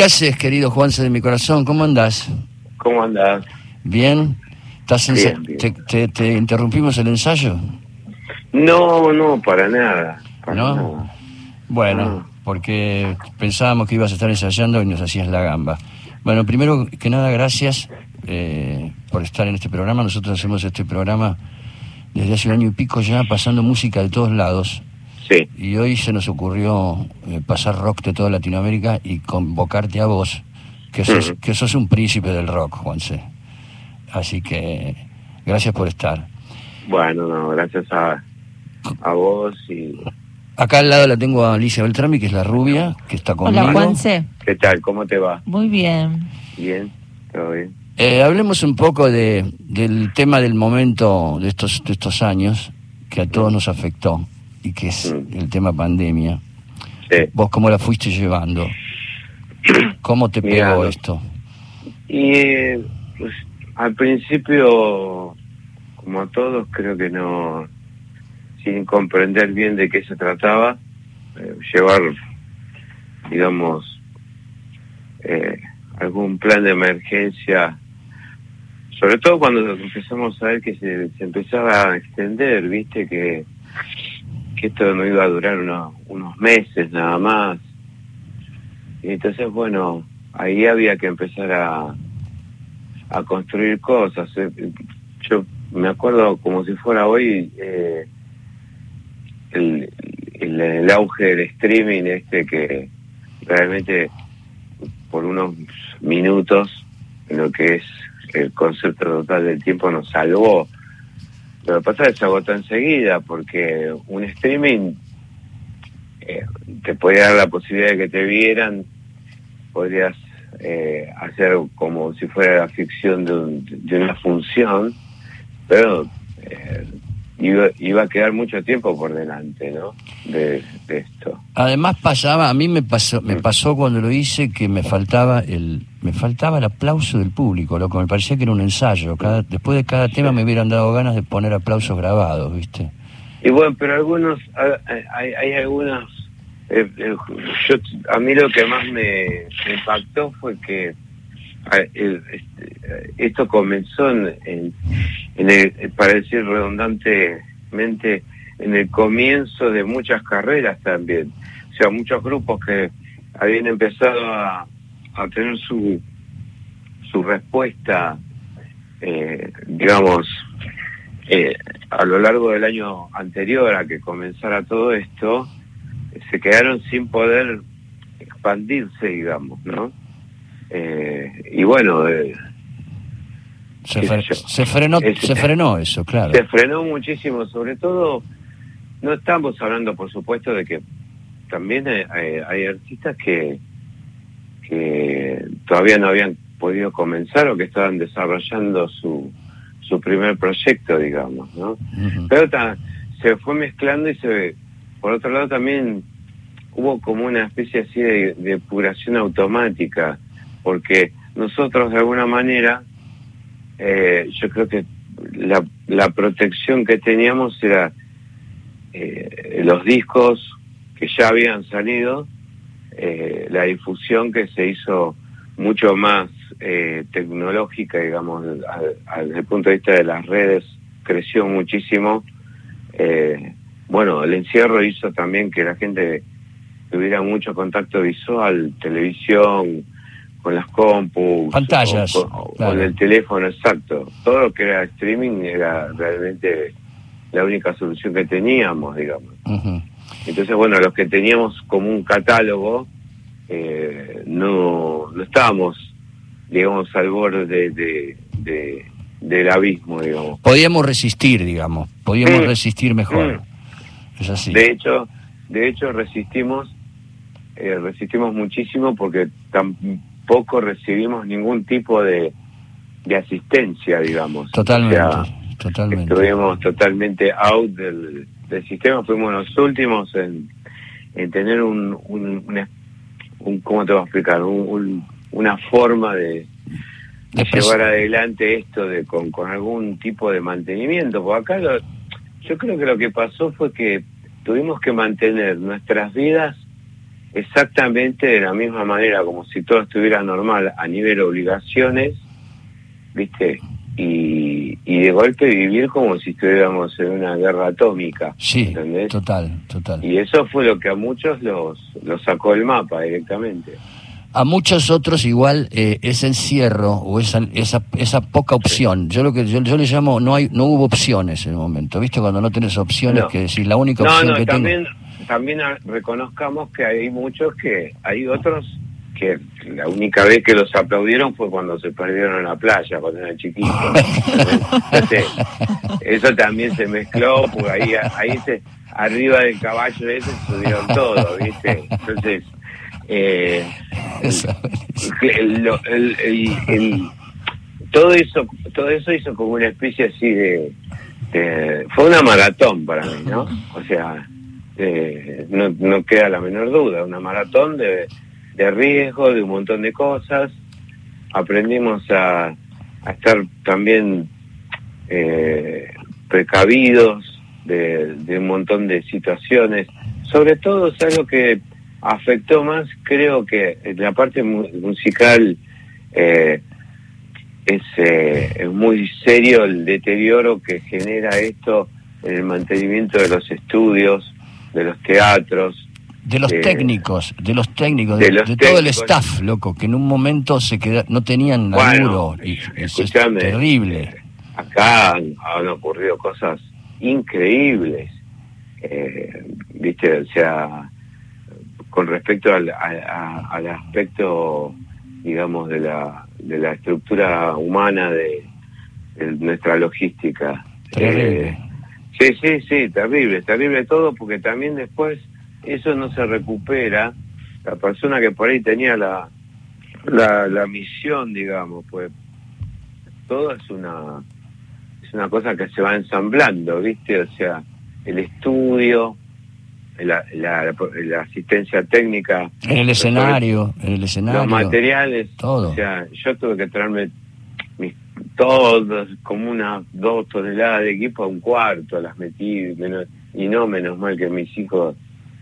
¿Qué haces, querido Juanse de mi corazón? ¿Cómo andás? ¿Cómo andás? ¿Bien? ¿Estás en- Bien, bien. Te, te- te interrumpimos el ensayo? No, no, para nada. Para ¿No? nada. Bueno, porque pensábamos que ibas a estar ensayando y nos hacías la gamba. Bueno, primero que nada, gracias eh, por estar en este programa. Nosotros hacemos este programa desde hace un año y pico ya, pasando música de todos lados. Sí, Y hoy se nos ocurrió eh, pasar rock de toda Latinoamérica y convocarte a vos, que sos, que sos un príncipe del rock, Juanse. Así que gracias por estar. bueno, no, gracias a, a vos y... Acá al lado la tengo a Alicia Beltrami, que es la rubia, que está conmigo. Hola, Juanse. ¿Qué tal? ¿Cómo te va? Muy bien. ¿Bien? ¿Todo bien? Eh, hablemos un poco de, del tema del momento de estos, de estos años que a todos nos afectó y que es Mm. el tema pandemia. Sí. ¿Vos cómo la fuiste llevando? ¿Cómo te Mirá, pegó esto? Y eh, pues, al principio, como a todos, creo que no, sin comprender bien de qué se trataba, eh, llevar, digamos, eh, algún plan de emergencia, sobre todo cuando empezamos a ver que se, se empezaba a extender, viste, que, que esto no iba a durar unos, unos meses nada más. Y entonces, bueno, ahí había que empezar a, a construir cosas. Eh, Yo me acuerdo como si fuera hoy eh, el, el, el auge del streaming este que realmente por unos minutos en lo que es el concepto total del tiempo nos salvó. Lo que pasa es que se agotó enseguida porque un streaming eh, te podía dar la posibilidad de que te vieran, podrías eh, hacer como si fuera la ficción de, un- de una función, pero eh, iba, iba a quedar mucho tiempo por delante, ¿no? De, de esto. Además pasaba, a mí me pasó, me pasó cuando lo hice que me faltaba el, me faltaba el aplauso del público, loco, me parecía que era un ensayo. Cada, después de cada tema me hubieran dado ganas de poner aplausos grabados, ¿viste? Y bueno, pero algunos, hay, hay- algunos, eh, eh, yo, a mí lo que más me, impactó fue que el- este, esto comenzó en, en- en el, para decir redundantemente, en el comienzo de muchas carreras también. O sea, muchos grupos que habían empezado a, a tener su, su respuesta, eh, digamos, eh, a lo largo del año anterior a que comenzara todo esto, se quedaron sin poder expandirse, digamos, ¿no? Eh, y bueno, eh, Se, Qué fre- sé yo. se frenó, se frenó eso, claro. se frenó muchísimo, sobre todo, no estamos hablando, por supuesto, de que también eh, hay artistas que, que todavía no habían podido comenzar o que estaban desarrollando su, su primer proyecto, digamos, ¿no? Pero ta- se fue mezclando y se por otro lado también hubo como una especie así de, de depuración automática, porque nosotros de alguna manera, eh, yo creo que la, la protección que teníamos era eh, los discos que ya habían salido, eh, la difusión que se hizo mucho más eh, tecnológica, digamos, al- al- desde el punto de vista de las redes, creció muchísimo. Eh, bueno, el encierro hizo también que la gente tuviera mucho contacto visual, televisión, con las compus, Pantallas, o con, o claro. con el teléfono, exacto. Todo lo que era streaming era realmente la única solución que teníamos, digamos. Ujú. Entonces, bueno, los que teníamos como un catálogo, eh, no, no estábamos, digamos, al borde de, de- de- del abismo, digamos. Podíamos resistir, digamos, podíamos Mm. resistir mejor. Mm. Es así. De hecho, de hecho resistimos, eh, resistimos muchísimo porque tampoco recibimos ningún tipo de, de asistencia, digamos. Totalmente, O sea, totalmente. estuvimos totalmente out del, del sistema, fuimos los últimos en, en tener un, un, una- un- ¿cómo te voy a explicar? Un- un- una forma de, llevar adelante esto de con, con algún tipo de mantenimiento. Porque acá lo- yo creo que lo que pasó fue que tuvimos que mantener nuestras vidas exactamente de la misma manera, como si todo estuviera normal a nivel obligaciones, ¿viste? Y, y de golpe vivir como si estuviéramos en una guerra atómica. Sí, ¿entendés? total, total. Y eso fue lo que a muchos los, los sacó el mapa directamente. A muchos otros igual eh, ese encierro o esa, esa, esa poca opción, yo lo que yo, yo le llamo no hay no hubo opciones en el momento, ¿viste? Cuando no tenés opciones No. que decir la única No, opción no, que tengo también, también a- reconozcamos que hay muchos que, hay otros que la única vez que los aplaudieron fue cuando se perdieron en la playa, cuando eran chiquitos. Entonces, eso también se mezcló, porque ahí, ahí se, arriba del caballo ese subieron todo, ¿viste? Entonces, eh, el- el- el- el- todo eso todo eso hizo como una especie así de, de- fue una maratón para mí no o sea eh, no, no queda la menor duda una maratón de, de riesgo de un montón de cosas aprendimos a, estar también eh, precavidos de, de un montón de situaciones sobre todo es algo que afectó más creo que en la parte mu- musical eh, es, eh, es muy serio el deterioro que genera esto en el mantenimiento de los estudios, de los teatros. De los Eh, técnicos, de los técnicos, de de, los de todo el staff, loco, que en un momento se queda, no tenían. Bueno, y eso es terrible. eh, acá han, han ocurrido cosas increíbles, eh, viste, o sea, con respecto al, a- a- al aspecto, digamos, de la, de la estructura humana de, de nuestra logística. Terrible. Eh, Sí, sí, sí, terrible, terrible todo, porque también después eso no se recupera. La persona que por ahí tenía la, la, la misión, digamos, pues todo es una es una cosa que se va ensamblando, ¿viste? O sea, el estudio, la, la, la asistencia técnica, En el escenario, en el escenario. los materiales, todo. o sea, yo tuve que traerme mis, todos, como unas dos toneladas de equipo a un cuarto, las metí, menos, y no menos mal que mis hijos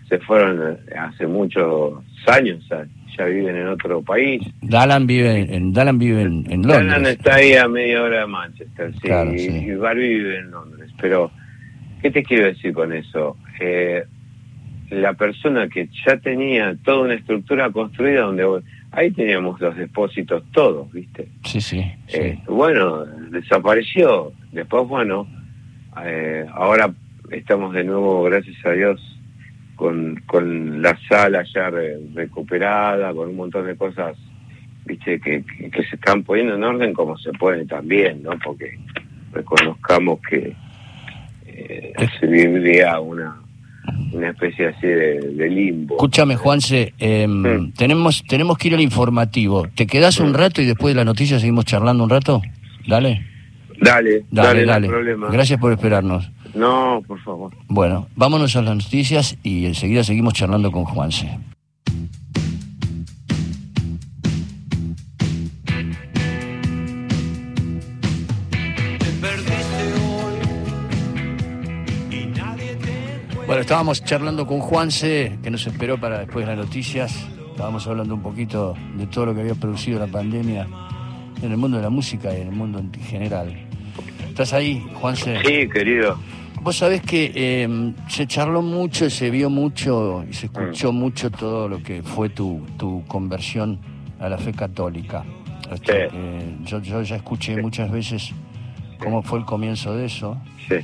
se fueron hace muchos años, ya viven en otro país. Dallan vive en Dallan vive en, Londres. está ahí a media hora de Manchester, sí, Claro, sí. y Barbie vive en Londres. Pero, ¿qué te quiero decir con eso? Eh, la persona que ya tenía toda una estructura construida donde ahí teníamos los depósitos todos, ¿viste? Sí, sí. sí. Eh, bueno, desapareció. Después, bueno, eh, ahora estamos de nuevo, gracias a Dios, con, con la sala ya re- recuperada, con un montón de cosas, viste, que, que, que se están poniendo en orden como se puede también, ¿no? Porque reconozcamos que eh, se vivía una, una especie así de, de limbo. Escúchame, Juanse, em, tenemos, tenemos que ir al informativo. ¿Te quedás un rato y después de la noticia seguimos charlando un rato? Dale, Dale, dale, dale, no hay dale. problema. Gracias por esperarnos. No, por favor. Bueno, vámonos a las noticias y enseguida seguimos charlando con Juanse. Bueno, estábamos charlando con Juanse, que nos esperó para después de las noticias. Estábamos hablando un poquito de todo lo que había producido la pandemia en el mundo de la música y en el mundo en general. ¿Estás ahí, Juanse? Sí, querido. Vos sabés que eh, se charló mucho, se vio mucho y se escuchó mucho todo lo que fue tu, tu conversión a la fe católica. Sí. yo, yo ya escuché Sí. muchas veces cómo fue el comienzo de eso, Sí.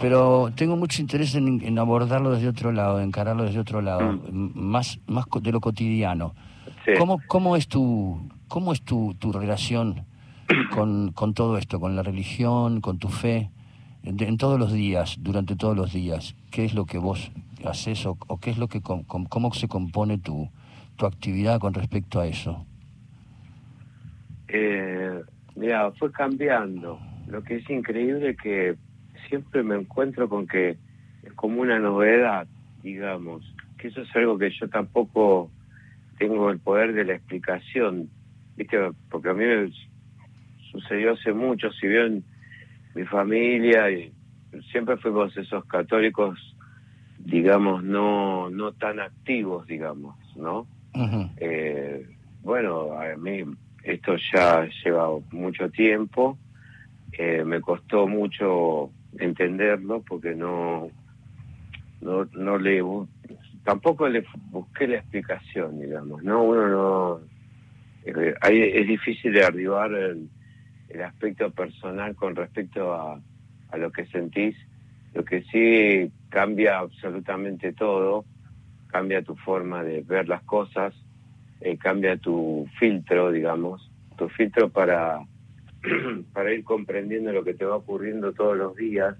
pero tengo mucho interés en, en abordarlo desde otro lado, en encararlo desde otro lado, Mm. más, más de lo cotidiano. ¿Cómo, cómo es tu, cómo es tu, tu relación con, con todo esto, con la religión, con tu fe, en, todos los días, durante todos los días? ¿Qué es lo que vos haces o, o qué es lo que com- cómo se compone tu, tu actividad con respecto a eso? Eh, mira, fue cambiando. Lo que es increíble que siempre me encuentro con que es como una novedad, digamos, que eso es algo que yo tampoco tengo el poder de la explicación, ¿viste? Porque a mí me sucedió hace mucho, si bien mi familia y siempre fuimos esos católicos digamos, no, no tan activos, digamos, ¿no? eh, bueno, a mí esto ya lleva mucho tiempo, eh, me costó mucho entenderlo porque no, no, no le, tampoco le busqué la explicación, digamos, ¿no? Uno no, eh, es difícil de arribar el, el aspecto personal con respecto a, a lo que sentís. Lo que sí cambia absolutamente todo, cambia tu forma de ver las cosas, eh, cambia tu filtro, digamos, tu filtro para, para ir comprendiendo lo que te va ocurriendo todos los días.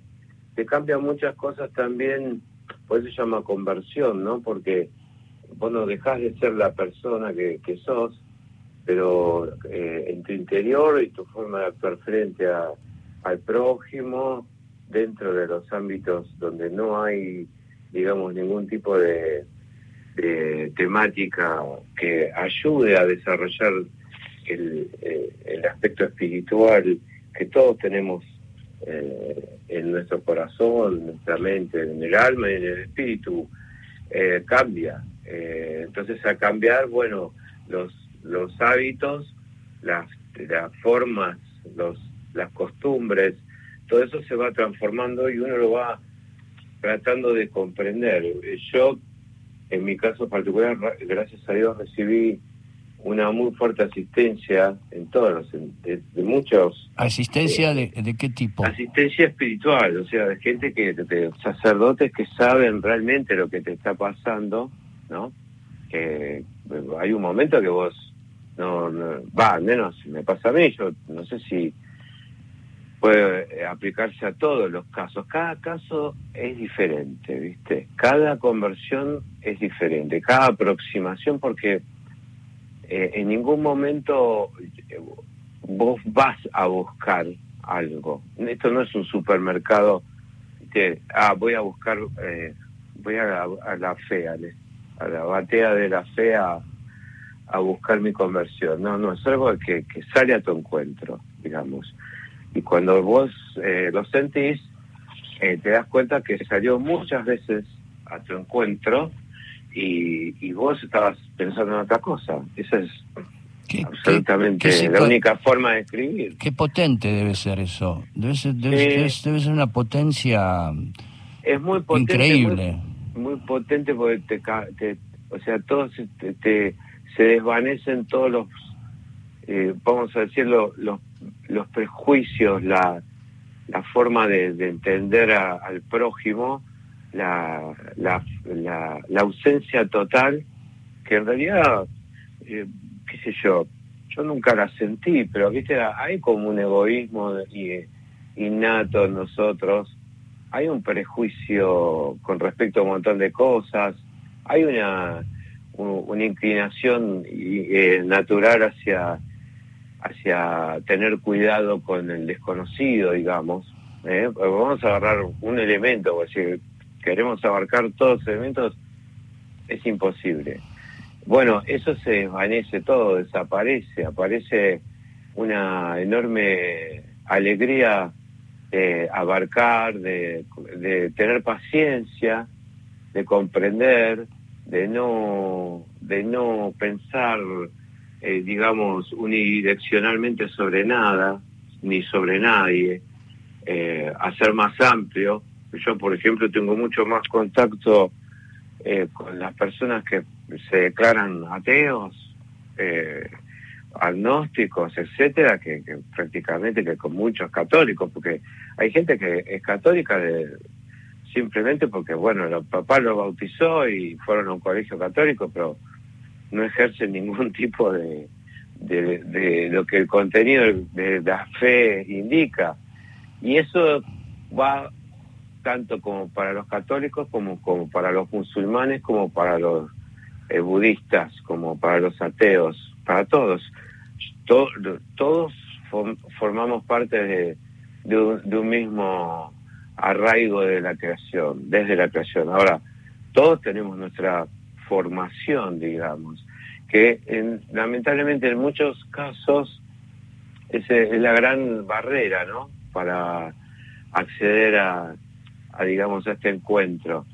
Te cambia muchas cosas también, por eso se llama conversión, ¿no? Porque vos no dejás de ser la persona que, que sos, pero eh, en tu interior y tu forma de actuar frente a, al prójimo, dentro de los ámbitos donde no hay, digamos, ningún tipo de, temática que ayude a desarrollar el, eh, el aspecto espiritual que todos tenemos eh, en nuestro corazón, en nuestra mente, en el alma y en el espíritu, eh, cambia. entonces, a cambiar, bueno, los, los hábitos, las, las formas, los, las costumbres, todo eso se va transformando y uno lo va tratando de comprender. Yo, en mi caso particular, gracias a Dios, recibí una muy fuerte asistencia en todos los, de, muchos... ¿Asistencia de, de, qué tipo? Asistencia espiritual, o sea, de gente que, de, sacerdotes que saben realmente lo que te está pasando, ¿no? Que hay un momento que vos, no, va, al menos me pasa a mí, yo no sé si puede eh, aplicarse a todos los casos. Cada caso es diferente, ¿viste? Cada conversión es diferente, cada aproximación, porque eh, en ningún momento eh, vos vas a buscar algo. Esto no es un supermercado que, ah, voy a buscar, voy a la, a la fe, a la batea de la fe a, buscar mi conversión. No, no, es algo que, que sale a tu encuentro, digamos. Y cuando vos eh, lo sentís, eh, te das cuenta que salió muchas veces a tu encuentro y, vos estabas pensando en otra cosa. Esa es absolutamente la única forma de escribir. Qué potente debe ser eso. Debe ser, debe, ser una potencia es muy potente, increíble. Muy, potente porque te, o sea, todo se, te, se desvanecen todos los, eh, vamos a decirlo, los los prejuicios, la, la forma de, entender al prójimo, la, la, la, ausencia total, que en realidad, eh, qué sé yo, yo nunca la sentí, pero viste, hay como un egoísmo y, innato en nosotros, hay un prejuicio con respecto a un montón de cosas, hay una, una inclinación eh, natural hacia hacia tener cuidado con el desconocido, digamos. ¿eh? Vamos a agarrar un elemento, o si queremos abarcar todos los elementos, es imposible. Bueno, eso se desvanece todo, desaparece, aparece una enorme alegría de abarcar, de, de tener paciencia, de comprender, de no, de no pensar eh, digamos, unidireccionalmente sobre nada, ni sobre nadie, eh, hacer más amplio. Yo, por ejemplo, tengo mucho más contacto eh, con las personas que se declaran ateos, eh, agnósticos, etcétera, que, prácticamente que con muchos católicos, porque hay gente que es católica de, simplemente porque, bueno, el papá lo bautizó y fueron a un colegio católico, pero no ejercen ningún tipo de, de, lo que el contenido de la fe indica. Y eso va tanto como para los católicos, como, como para los musulmanes, como para los eh, budistas, como para los ateos, para todos. todos formamos parte de, de, un, de un mismo arraigo de la creación, desde la creación. Ahora, todos tenemos nuestra formación, digamos, que en, lamentablemente en muchos casos es, la gran barrera, ¿no? Para acceder a, a, digamos, a este encuentro.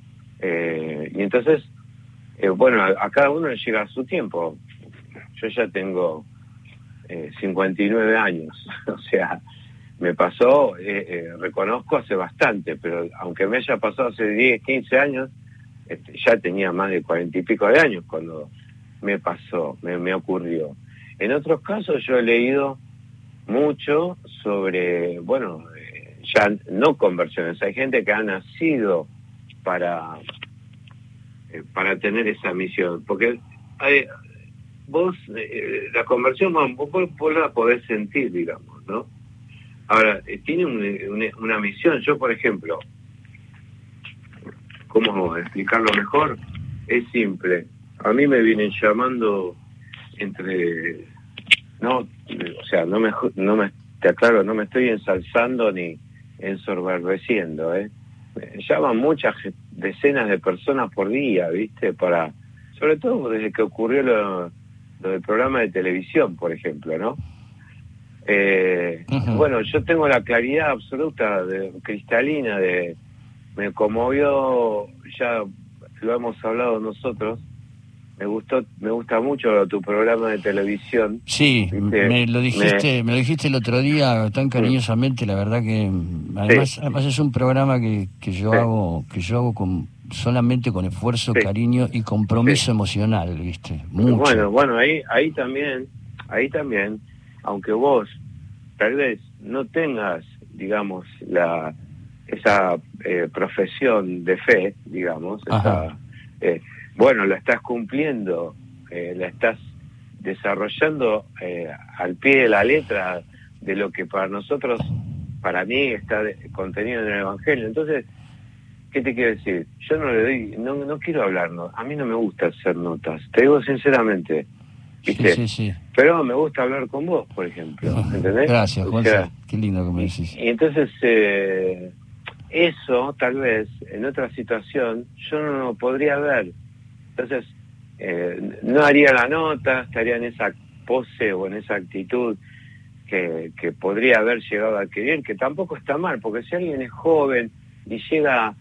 Eh, y entonces, eh, bueno, a, cada uno le llega su tiempo. Yo ya tengo eh, 59 años, o sea, me pasó, eh, eh, reconozco hace bastante, pero aunque me haya pasado hace 10, 15 años, este, ya tenía más de cuarenta y pico de años cuando me pasó, me, me ocurrió. En otros casos yo he leído mucho sobre, bueno, eh, ya no conversiones, hay gente que ha nacido para, eh, para tener esa misión, porque hay, vos, la conversión vos, vos la podés sentir, digamos, ¿no? Ahora, eh, tiene un- una, una misión, yo por ejemplo, ¿cómo explicarlo mejor? Es simple, a mí me vienen llamando entre no o sea no me no me te aclaro no me estoy ensalzando ni ensoberbeciendo eh Me llaman muchas decenas de personas por día viste para sobre todo desde que ocurrió lo del programa de televisión por ejemplo no Eh, bueno yo tengo la claridad absoluta de, cristalina de me conmovió ya lo hemos hablado nosotros me gustó me gusta mucho tu programa de televisión Sí, Viste, me lo dijiste, me... lo dijiste el otro día tan cariñosamente, la verdad que mm, además, Sí. además es un programa que, que yo Sí. hago, que yo hago con solamente con esfuerzo, Sí. cariño y compromiso emocional, viste, mucho. Bueno, bueno, ahí, ahí también, ahí también, aunque vos tal vez no tengas, digamos, la esa eh, profesión de fe, digamos, esa, eh, bueno, la estás cumpliendo, eh, la estás desarrollando eh, al pie de la letra de lo que para nosotros, para mí, está de- contenido en el Evangelio. Entonces, ¿qué te quiero decir? Yo no le doy, no, no quiero hablar, no. a mí no me gusta hacer notas, te digo sinceramente, ¿viste? sí, sí. Pero me gusta hablar con vos, por ejemplo, ¿entendés? Gracias, O Juan. sea, Qué lindo que me decís. y entonces, eh, eso tal vez en otra situación yo no lo podría ver. Entonces, eh, no haría la nota, estaría en esa pose o en esa actitud que, que podría haber llegado a adquirir, que tampoco está mal, porque si alguien es joven y llega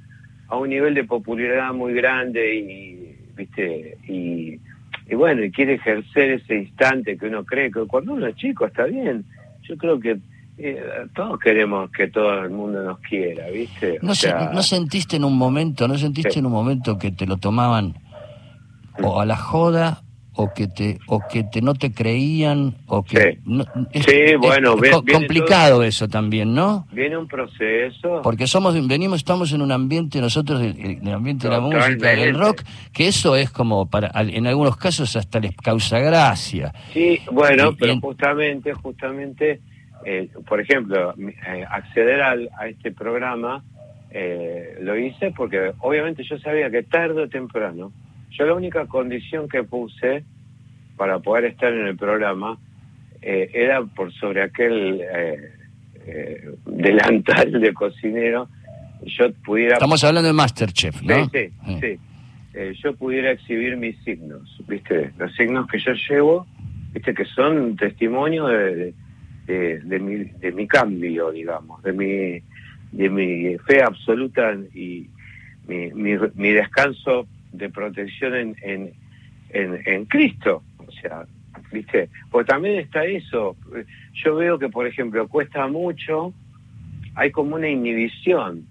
a un nivel de popularidad muy grande y, viste, y, y bueno, y quiere ejercer ese instante que uno cree que cuando uno es chico está bien. Yo creo que eh, todos queremos que todo el mundo nos quiera, ¿viste? ¿No, O se- sea, ¿No sentiste en un momento, no sentiste Sí. en un momento que te lo tomaban o a la joda o que te o que te no te creían o que Sí. no- es, Sí, bueno, es viene complicado eso también, ¿no? viene un proceso. Porque somos venimos estamos en un ambiente nosotros el, el ambiente de la música del rock que eso es como para en algunos casos hasta les causa gracia. Sí, bueno, Y- pero en- justamente, justamente, eh, por ejemplo, eh, acceder al, a este programa eh, lo hice porque obviamente yo sabía que tarde o temprano, yo la única condición que puse para poder estar en el programa eh, era por sobre aquel eh, eh, delantal de cocinero, yo pudiera Estamos hablando de Masterchef, ¿no? Sí, sí, sí. Eh, yo pudiera exhibir mis signos, ¿viste? Los signos que yo llevo, ¿viste? Que son testimonio de, de, de mi, de mi cambio, digamos, de mi, de mi fe absoluta y mi, mi, mi descanso de protección en, en, en, en Cristo. O sea, ¿viste? Porque también está eso. Yo veo que, por ejemplo, cuesta mucho, hay como una inhibición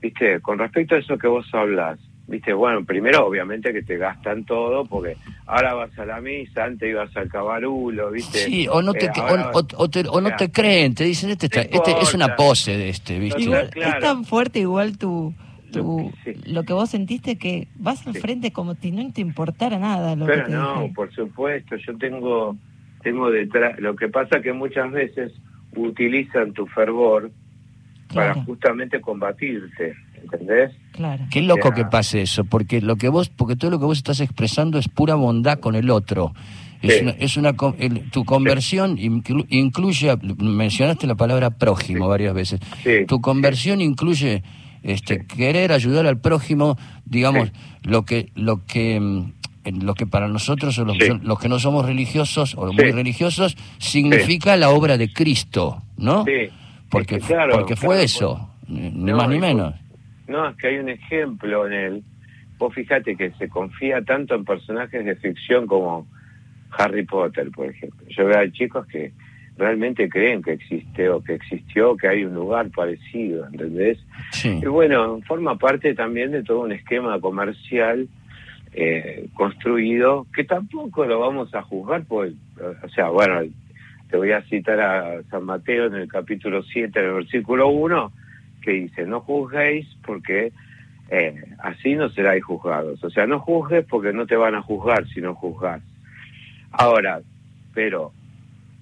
viste, con respecto a eso que vos hablas, viste, bueno, primero obviamente que te gastan todo, porque ahora vas a la misa, antes ibas al cabarulo, viste. Sí, o no te, Eh, o, ahora o- o te- o no te creen, te dicen, este, está- este es una pose de este, ¿viste? Igual, claro. Es tan fuerte igual tu, tu Sí. lo que vos sentiste que vas al Sí. frente como si no te importara nada lo Pero que te no, por supuesto, yo tengo, tengo detrás, lo que pasa que muchas veces utilizan tu fervor para justamente combatirte, ¿entendés? claro. Qué loco que pase eso, porque lo que vos, porque todo lo que vos estás expresando es pura bondad con el otro. Es Sí. una, es una el- tu conversión inclu- incluye, mencionaste la palabra prójimo Sí. varias veces. Sí. Tu conversión incluye este Sí. querer ayudar al prójimo, digamos, Sí. lo que lo que mm, en lo que para nosotros o los, Sí. los que no somos religiosos o muy religiosos significa la obra de Cristo, ¿no? Sí. Porque claro, porque fue claro, eso, ni ni No, más ni menos. No, es que hay un ejemplo en él vos fíjate que se confía tanto en personajes de ficción como Harry Potter, por ejemplo. Yo veo a chicos que realmente creen que existe o que existió, que hay un lugar parecido, ¿entendés? Sí. Y bueno, forma parte también de todo un esquema comercial eh, construido que tampoco lo vamos a juzgar, pues, o sea, bueno, te voy a citar a San Mateo en el capítulo 7, en el versículo 1, que dice, no juzguéis porque eh, así no seráis juzgados. O sea, no juzgues porque no te van a juzgar si no juzgas. Ahora, pero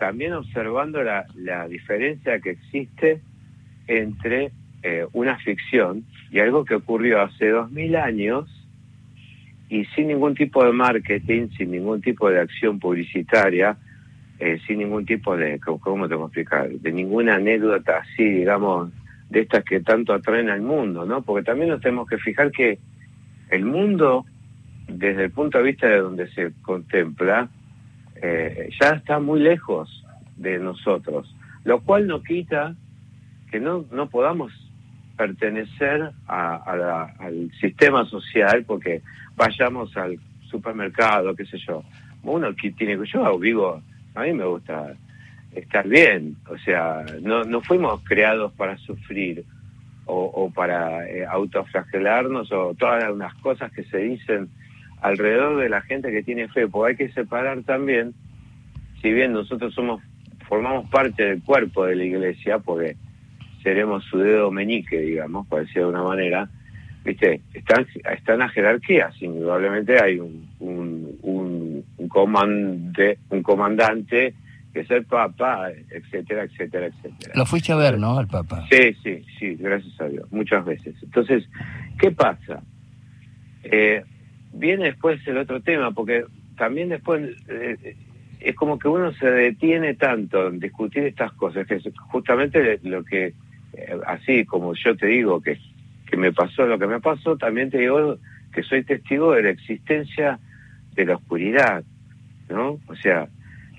también observando la, la diferencia que existe entre eh, una ficción y algo que ocurrió hace dos mil años y sin ningún tipo de marketing, sin ningún tipo de acción publicitaria, eh, sin ningún tipo de, ¿cómo- ¿cómo te puedo explicar? De ninguna anécdota así, digamos, de estas que tanto atraen al mundo, ¿no? Porque también nos tenemos que fijar que el mundo, desde el punto de vista de donde se contempla, eh, ya está muy lejos de nosotros, lo cual no quita que no, no podamos pertenecer a- la- al sistema social porque vayamos al supermercado, qué sé yo. Uno que tiene yo vivo, a mí me gusta estar bien, o sea, no, no fuimos creados para sufrir o, o para eh, autoflagelarnos o todas las cosas que se dicen alrededor de la gente que tiene fe, porque hay que separar también, si bien nosotros somos formamos parte del cuerpo de la iglesia, porque seremos su dedo meñique, digamos, por decirlo de una manera, viste, están, están las jerarquías, indudablemente hay un, un, un, un comandante, un comandante que es el Papa, etcétera, etcétera, etcétera. Lo fuiste a ver, ¿no? Al Papa. Sí, sí, sí, gracias a Dios, muchas veces. Entonces, ¿qué pasa? Eh, viene después el otro tema, porque también después eh, es como que uno se detiene tanto en discutir estas cosas, que es justamente lo que, eh, así como yo te digo que, que me pasó lo que me pasó, también te digo que soy testigo de la existencia de la oscuridad, ¿no? O sea,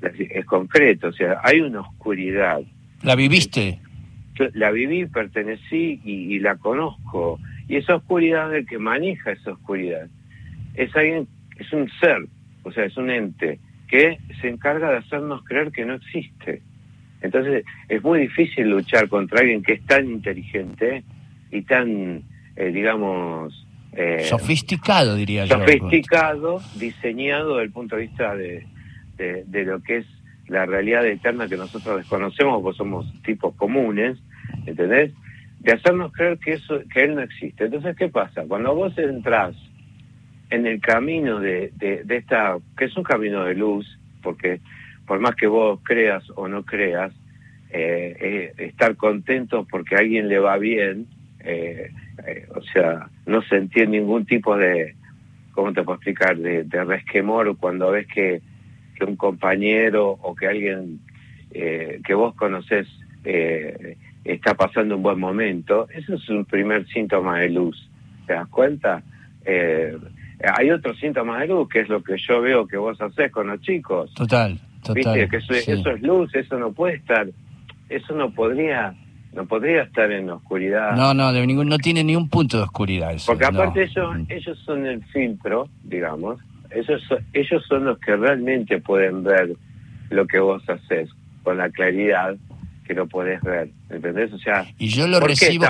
es concreto, o sea, hay una oscuridad ¿La viviste? la viví, pertenecí y, y la conozco. Y esa oscuridad, el que maneja esa oscuridad, es alguien, es un ser, o sea, es un ente que se encarga de hacernos creer que no existe. Entonces, es muy difícil luchar contra alguien que es tan inteligente y tan, eh, digamos, eh, Sofisticado, diría yo. sofisticado, diseñado desde el punto de vista de, de, de lo que es la realidad eterna que nosotros desconocemos, porque somos tipos comunes, ¿entendés? De hacernos creer que eso, que él no existe. Entonces, ¿qué pasa? Cuando vos entras en el camino de, de, esta, que es un camino de luz, porque por más que vos creas o no creas, eh, eh, estar contento porque a alguien le va bien, eh, eh, o sea, no sentir ningún tipo de, ¿cómo te puedo explicar?, de, de resquemor cuando ves que, que un compañero o que alguien eh, que vos conocés está pasando un buen momento, eso es un primer síntoma de luz, ¿te das cuenta? Eh, hay otros síntomas de luz, que es lo que yo veo que vos hacés con los chicos. Total, total. Viste, que eso, sí. eso es luz, eso no puede estar, eso no podría, no podría estar en la oscuridad. No, no, de ningún, no tiene ni un punto de oscuridad eso. Porque no. aparte ellos, ellos son el filtro, digamos, ellos, ellos son los que realmente pueden ver lo que vos haces con la claridad que lo podés ver, ¿entendés? O sea, Y yo lo ¿por qué recibo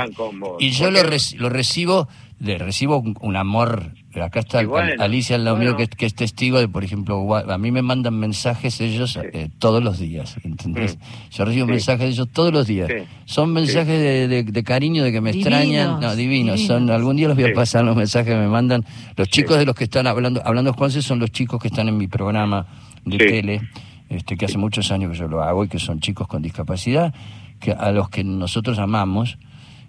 y yo ¿Por lo, reci- lo recibo le recibo un, un amor acá está bueno, Alicia al lado mío que, que es testigo de por ejemplo a mí me mandan mensajes ellos eh, todos los días ¿entendés? yo recibo Mm. Sí. mensajes de ellos todos los días Sí. son mensajes de, de- de cariño de que me Divinos, extrañan no divinos son algún día los voy a Sí. pasar los mensajes que me mandan los chicos Sí. de los que están hablando hablando con son los chicos que están en mi programa de Sí. tele este, que hace muchos años que yo lo hago y que son chicos con discapacidad, que a los que nosotros amamos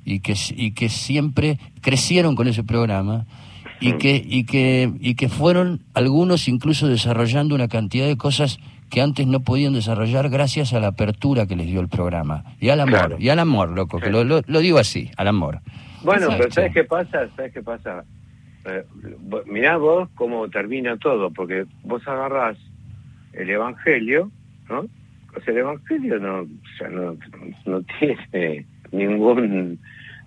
y que, y que siempre crecieron con ese programa y que, y, que, y que fueron algunos incluso desarrollando una cantidad de cosas que antes no podían desarrollar gracias a la apertura que les dio el programa. Y al amor, Claro. y al amor, loco, que Sí. lo, lo, lo digo así, al amor. Bueno, Exacto. pero ¿sabes qué pasa? ¿Sabes qué pasa? Eh, mirá vos cómo termina todo, porque vos agarrás el Evangelio, ¿no? O sea, el Evangelio no, o sea, no, no tiene ningún...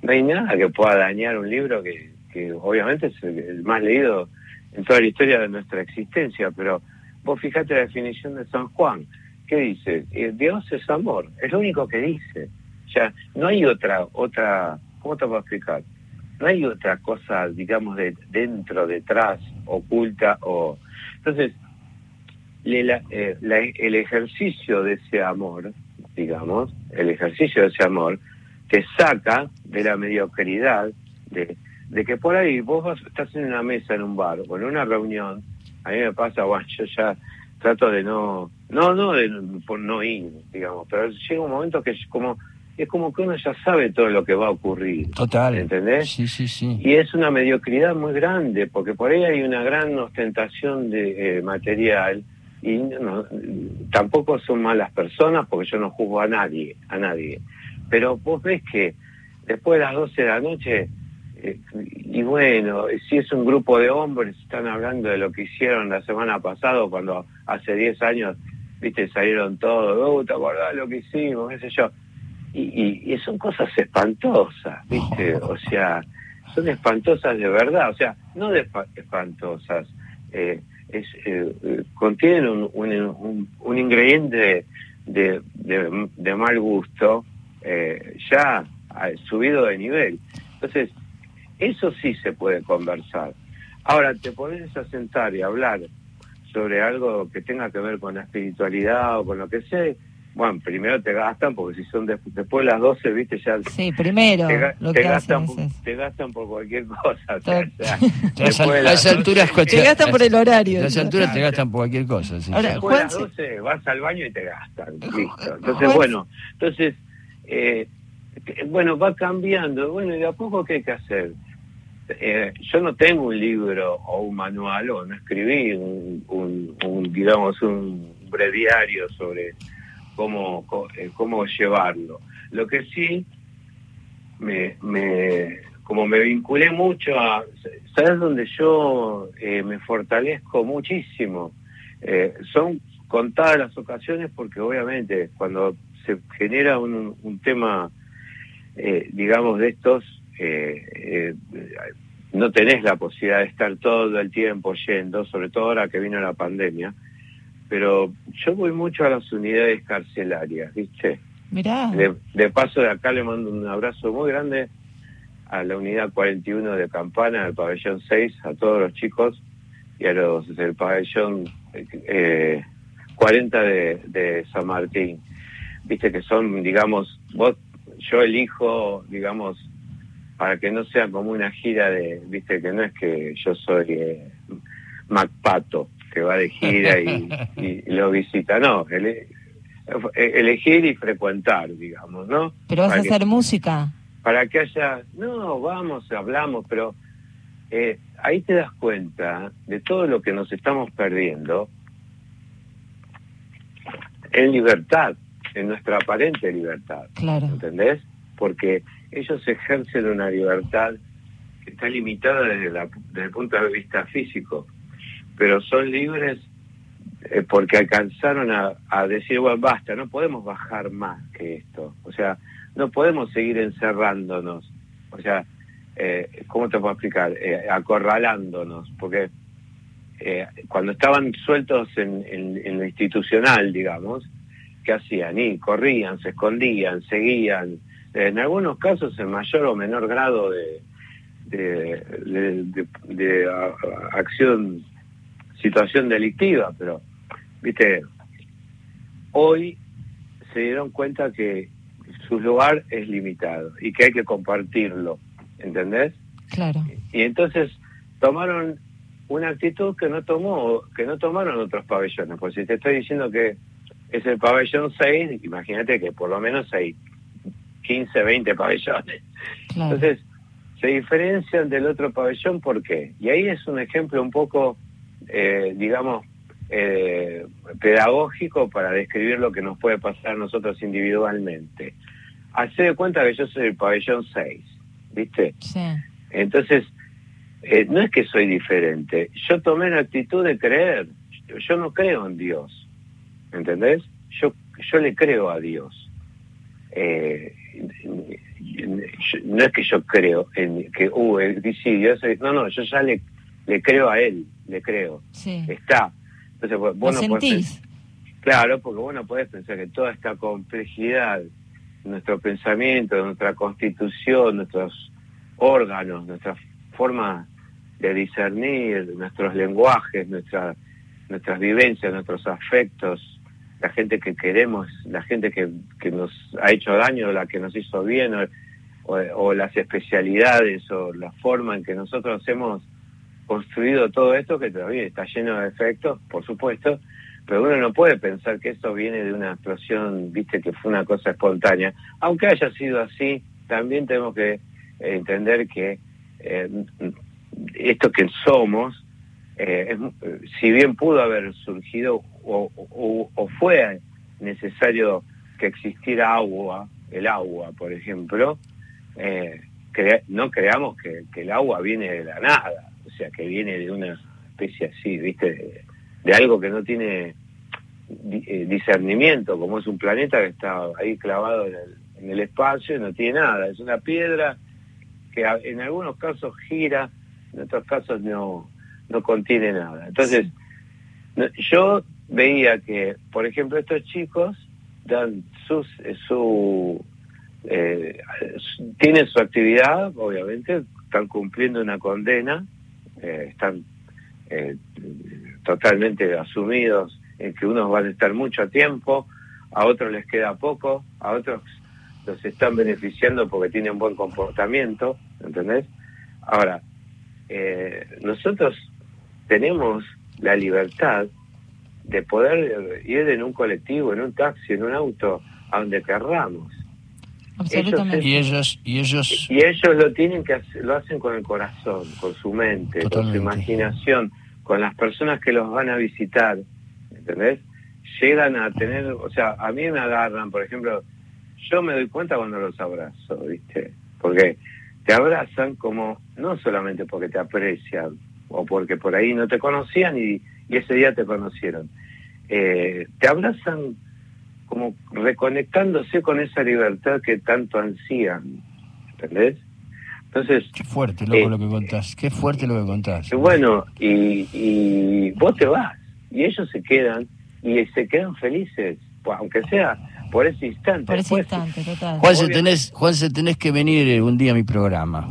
No hay nada que pueda dañar un libro que, que obviamente es el, más leído en toda la historia de nuestra existencia, pero vos fijate la definición de San Juan, ¿qué dice? Eh, Dios es amor, es lo único que dice. O sea, no hay otra, otra, ¿cómo te puedo explicar? No hay otra cosa, digamos, de dentro, detrás, oculta o... Entonces, eh, la- el ejercicio de ese amor, digamos, el ejercicio de ese amor, te saca de la mediocridad, de, de que por ahí vos vas- estás en una mesa en un bar o en una reunión, a mí me pasa, bueno, yo ya trato de no, no, no, de por no ir, digamos, pero llega un momento que es como, es como que uno ya sabe todo lo que va a ocurrir. Total. ¿Entendés? Sí, sí, sí. Y es una mediocridad muy grande, porque por ahí hay una gran ostentación de eh, material y no- tampoco son malas personas, porque yo no juzgo a nadie, a nadie. Pero vos ves que después de las 12 de la noche, eh, y bueno, si es un grupo de hombres, están hablando de lo que hicieron la semana pasada, cuando hace 10 años, viste, salieron todos, oh, ¿te acordás lo que hicimos? qué sé yo. Y, y, y son cosas espantosas, ¿viste? O sea, son espantosas de verdad, o sea, no de espa- espantosas, eh, es, eh, eh, contienen un, un, un- ingrediente de mal gusto eh, ya ha subido de nivel. Entonces, eso sí se puede conversar. Ahora, te pones a sentar y hablar sobre algo que tenga que ver con la espiritualidad o con lo que sea, bueno, primero te gastan, porque si son de- después de las 12, viste, ya Sí, primero te, ga- lo te que gastan, hacen eso. te gastan por cualquier cosa. o sea, las esa altura es 12, cualquier- Te gastan por el horario. A esa altura te gastan por cualquier cosa. sí. Ahora, Después de las Juanse- 12 vas al baño y te gastan. Listo. Entonces, bueno, entonces, eh, bueno, va cambiando. Bueno, y de a poco, ¿qué hay que hacer? Eh, yo no tengo un libro o un manual, o no escribí un, un- un, digamos, un breviario sobre cómo, eh, cómo llevarlo. Lo que sí, me, me, como me vinculé mucho a... ¿Sabes dónde yo eh, me fortalezco muchísimo? Eh, son contadas las ocasiones porque obviamente cuando se genera un, un tema, eh, digamos, de estos, eh, eh, no tenés la posibilidad de estar todo el tiempo yendo, sobre todo ahora que vino la pandemia, pero yo voy mucho a las unidades carcelarias, ¿viste? Mirá, De, de paso de acá le mando un abrazo muy grande a la unidad 41 de Campana, al pabellón 6, a todos los chicos y a los del pabellón eh, 40 de, de San Martín. Viste que son, digamos, vos, yo elijo, digamos, para que no sea como una gira de, viste que no es que yo soy eh, Macpato, que va de gira y, y lo visita, no, ele- elegir y frecuentar, digamos, ¿no? pero vas a que- hacer música. para que haya, no, vamos, hablamos, pero eh, ahí te das cuenta de todo lo que nos estamos perdiendo en libertad, en nuestra aparente libertad, Claro. ¿entendés? Porque ellos ejercen una libertad que está limitada desde, la- desde el punto de vista físico, pero son libres eh, porque alcanzaron a, a decir, bueno, basta, no podemos bajar más que esto. O sea, no podemos seguir encerrándonos. O sea, eh, ¿cómo te puedo explicar? Eh, acorralándonos, porque eh, cuando estaban sueltos en, en- en lo institucional, digamos, ¿qué hacían? Y corrían, se escondían, seguían, en algunos casos en mayor o menor grado de, de, de- a- acción, situación delictiva, pero, viste, hoy se dieron cuenta que su lugar es limitado y que hay que compartirlo, ¿entendés? Claro. Y entonces tomaron una actitud que no tomó, que no tomaron otros pabellones. Pues si te estoy diciendo que es el pabellón 6, imagínate que por lo menos hay 15, 20 pabellones. Claro. Entonces, se diferencian del otro pabellón, ¿por qué? Y ahí es un ejemplo un poco, eh, digamos, eh, pedagógico para describir lo que nos puede pasar a nosotros individualmente. Hacé de cuenta que yo soy el pabellón 6, ¿viste? Sí. Entonces, eh, no es que soy diferente, yo tomé la actitud de creer, yo no creo en Dios, ¿entendés? Yo, yo le creo a Dios. Eh, no es que yo creo en que, uh, eso es- no, no, yo ya le, le creo a él, le creo, Sí. está. Entonces, vos Lo no podés sentís. Claro, porque vos no podés pensar que toda esta complejidad, nuestro pensamiento, nuestra constitución, nuestros órganos, nuestra forma de discernir, nuestros lenguajes, nuestra, nuestras vivencias, nuestros afectos, la gente que queremos, la gente que, que nos ha hecho daño, la que nos hizo bien, o, las especialidades, o la forma en que nosotros hemos construido todo esto, que todavía está lleno de efectos, por supuesto, pero uno no puede pensar que esto viene de una explosión, viste, que fue una cosa espontánea. Aunque haya sido así, también tenemos que eh, entender que eh, esto que somos, eh, es- si bien pudo haber surgido o, o- o fue necesario que existiera agua, el agua, por ejemplo, eh, crea- no creamos que, que el agua viene de la nada, o sea, que viene de una especie así, viste, de, de algo que no tiene eh, discernimiento, como es un planeta que está ahí clavado en el, en el espacio y no tiene nada, es una piedra que a- en algunos casos gira, en otros casos no, no contiene nada. Entonces, no- yo veía que, por ejemplo, estos chicos dan sus, eh, su, eh, tienen su actividad, obviamente, están cumpliendo una condena, eh, están eh, totalmente asumidos en que unos van a estar mucho tiempo, a otros les queda poco, a otros los están beneficiando porque tienen buen comportamiento, ¿entendés? Ahora, eh, nosotros tenemos la libertad de poder ir en un colectivo, en un taxi, en un auto, a donde querramos. Absolutamente. Y ellos, y ellos, Y ellos lo tienen que hacer, lo hacen con el corazón, con su mente, con su imaginación, con las personas que los van a visitar, ¿entendés? Llegan a tener, o sea, a mí me agarran, por ejemplo, yo me doy cuenta cuando los abrazo, ¿viste? Porque te abrazan como, no solamente porque te aprecian, o porque por ahí no te conocían y, y ese día te conocieron. Eh, te abrazan como reconectándose con esa libertad que tanto ansían, ¿entendés? Entonces, qué fuerte, loco, Eh, lo que contás. Qué fuerte lo que contás. y bueno, y, y vos te vas, y ellos se quedan, y se quedan felices, pues, aunque sea por ese instante. Por ese Después, instante, total. Juanse, Obvio. tenés, Juanse, tenés que venir eh, un día a mi programa.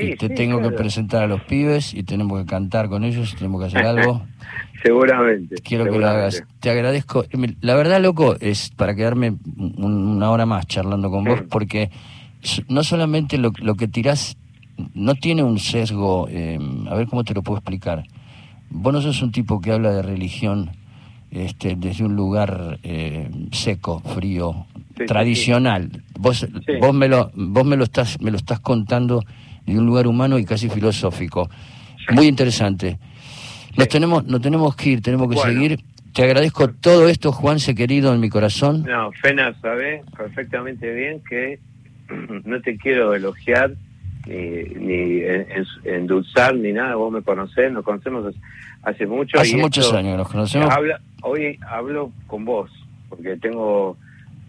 Sí, y te sí, tengo claro. que presentar a los pibes y tenemos que cantar con ellos, tenemos que hacer algo. Seguramente. Quiero que lo hagas. Te agradezco. La verdad, loco, es para quedarme un- una hora más charlando con vos, porque no solamente lo, lo que tirás no tiene un sesgo, eh, a ver cómo te lo puedo explicar. Vos no sos un tipo que habla de religión este, desde un lugar eh, seco, frío, tradicional. Vos, vos me lo, vos me lo estás, me lo estás contando de un lugar humano y casi filosófico. Muy interesante. Nos tenemos, nos tenemos que ir, tenemos que Bueno. seguir. Te agradezco todo esto, Juanse querido, en mi corazón. No, Fena sabe perfectamente bien que no te quiero elogiar ni, ni en- en- endulzar ni nada. Vos me conocés, nos conocemos hace- mucho. Hace y muchos esto- años nos conocemos. Habla, hoy hablo con vos, porque tengo,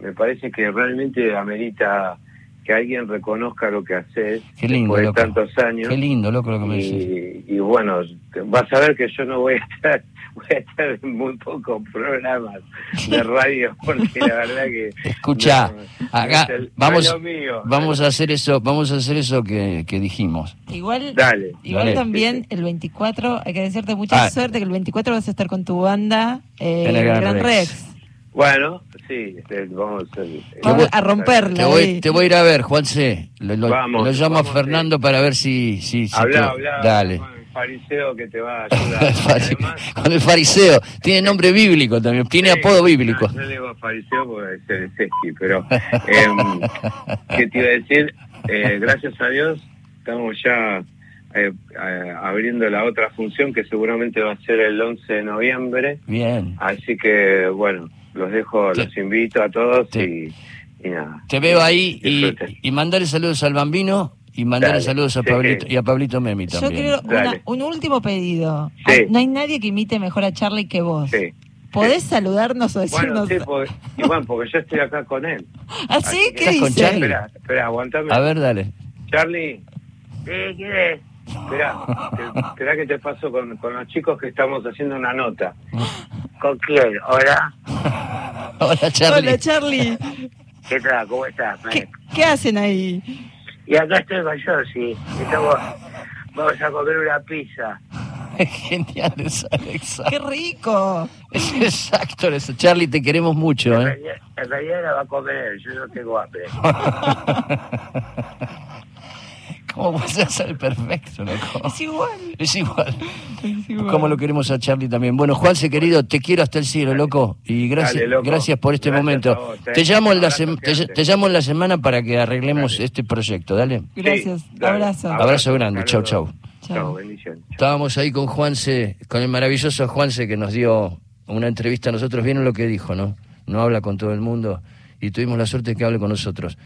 me parece que realmente amerita que alguien reconozca lo que haces Qué lindo, después de tantos años. Qué lindo, loco, lo que me decís. y, y bueno, vas a ver que yo no voy a estar, voy a estar en muy pocos programas de radio, porque la verdad que... Escucha, no, acá no es el- no vamos, vamos a hacer eso, vamos a hacer eso que, que dijimos. Igual, Dale. igual Dale. también el 24, hay que decirte mucha Ah. suerte que el 24 vas a estar con tu banda eh, En el Gran Gran Rex. Rex. Bueno, sí, este, vamos a hacer... Vamos voy- a romperla. Te voy, te voy a ir a ver, Juanse. Lo, lo- Vamos, lo llamo a vamos, Fernando para ver si... si, si Habla, te- habla Dale. con el fariseo que te va a ayudar. Además, con el fariseo. Tiene nombre bíblico también. Tiene Sí, apodo bíblico. no, yo le digo fariseo porque es el pero em, ¿qué te iba a decir? Eh, gracias a Dios estamos ya eh, eh, abriendo la otra función que seguramente va a ser el 11 de noviembre, Bien. así que bueno, los dejo, los invito a todos y, y nada. Te veo ahí y, mandarle saludos al bambino y mandarle Dale, saludos a sí. Pablito y a Pablito Memi Yo también. quiero una- un último pedido. Sí. No hay nadie que imite mejor a Charlie que vos. Sí. ¿podés saludarnos o Bueno, decirnos? sí, porque, y bueno, porque yo estoy acá con él. ¿Ah, sí? Así que- ¿Qué. Espera, espera, aguantame. A ver, dale. Charlie. Sí, ¿quién es? Espera, te- espera que te paso con, con los chicos que estamos haciendo una nota. ¿Con quién? Hola. Hola, Charlie. Hola, Charlie. ¿Qué tal? ¿Cómo estás? ¿Qué, qué hacen ahí? Y acá estoy con Josie. Estamos, vamos a comer una pizza. Genial eso, Alexa. ¡Qué rico! Es exacto eso. Charlie, te queremos mucho, En ¿eh? realidad, en realidad la va a comer él, yo no tengo hambre. ¿Cómo puede ser perfecto, loco? Es igual. Es igual. Es igual. Como lo queremos a Charlie también. Bueno, Juanse, querido, te quiero hasta el cielo, loco. Y gracias, Dale, loco. gracias por este Gracias momento. a vos, eh. te, llamo en la te, te llamo en la semana para que arreglemos Dale. este proyecto. Dale. Gracias. Sí, dale. Abrazo. Abrazo grande. Chau, chau. Chau. Bendiciones. Estábamos ahí con Juanse, con el maravilloso Juanse que nos dio una entrevista a nosotros. Vieron lo que dijo, ¿no? No habla con todo el mundo y tuvimos la suerte de que hable con nosotros.